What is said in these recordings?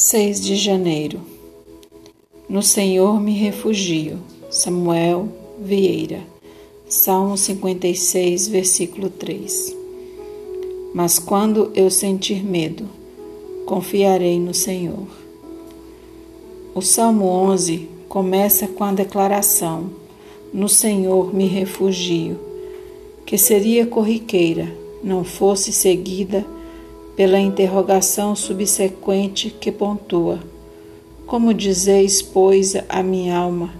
6 de janeiro. No Senhor me refugio. Samuel Vieira. Salmo 56, versículo 3. Mas quando eu sentir medo, confiarei no Senhor. O Salmo 11 começa com a declaração: No Senhor me refugio, que seria corriqueira, não fosse seguida pela interrogação subsequente que pontua: Como dizeis, pois, a minha alma,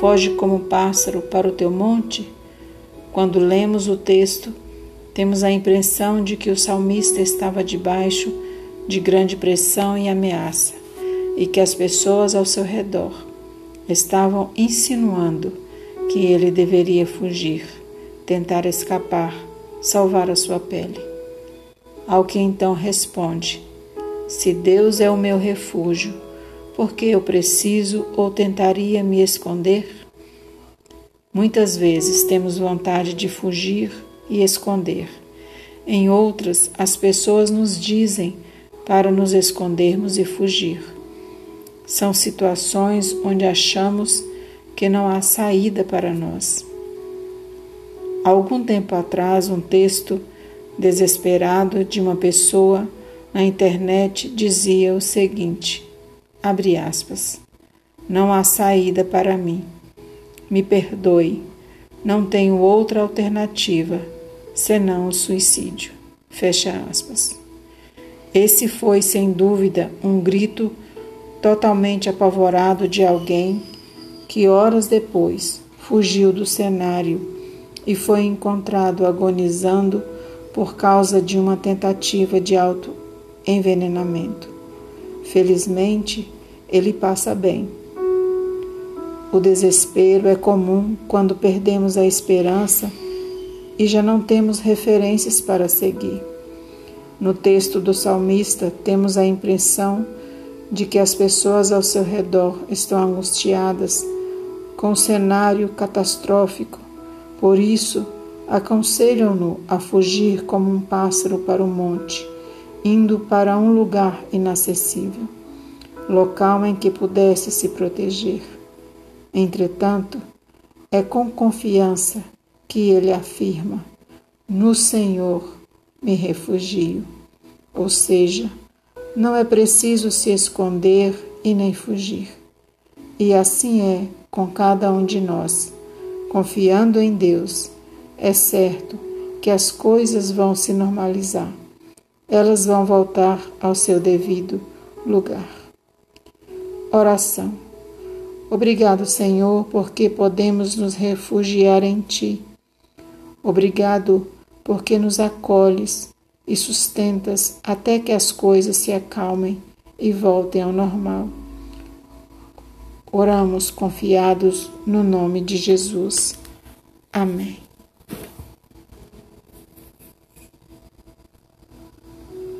foge como pássaro para o teu monte? Quando lemos o texto, temos a impressão de que o salmista estava debaixo de grande pressão e ameaça, e que as pessoas ao seu redor estavam insinuando que ele deveria fugir, tentar escapar, salvar a sua pele. Ao que então responde: Se Deus é o meu refúgio, por que eu preciso ou tentaria me esconder? Muitas vezes temos vontade de fugir e esconder. Em outras, as pessoas nos dizem para nos escondermos e fugir. São situações onde achamos que não há saída para nós. Algum tempo atrás, um texto desesperado de uma pessoa na internet dizia o seguinte: abre aspas. Não há saída para mim. Me perdoe. Não tenho outra alternativa senão o suicídio. Fecha aspas. Esse foi, sem dúvida, um grito totalmente apavorado de alguém que horas depois fugiu do cenário e foi encontrado agonizando por causa de uma tentativa de autoenvenenamento. Felizmente, ele passa bem. O desespero é comum quando perdemos a esperança e já não temos referências para seguir. No texto do salmista, temos a impressão de que as pessoas ao seu redor estão angustiadas com um cenário catastrófico. Por isso, aconselham-no a fugir como um pássaro para o monte, indo para um lugar inacessível, local em que pudesse se proteger. Entretanto, é com confiança que ele afirma: No Senhor me refugio. Ou seja, não é preciso se esconder e nem fugir. E assim é com cada um de nós, confiando em Deus é certo que as coisas vão se normalizar. Elas vão voltar ao seu devido lugar. Oração. Obrigado, Senhor, porque podemos nos refugiar em Ti. Obrigado porque nos acolhes e sustentas até que as coisas se acalmem e voltem ao normal. Oramos confiados no nome de Jesus. Amém.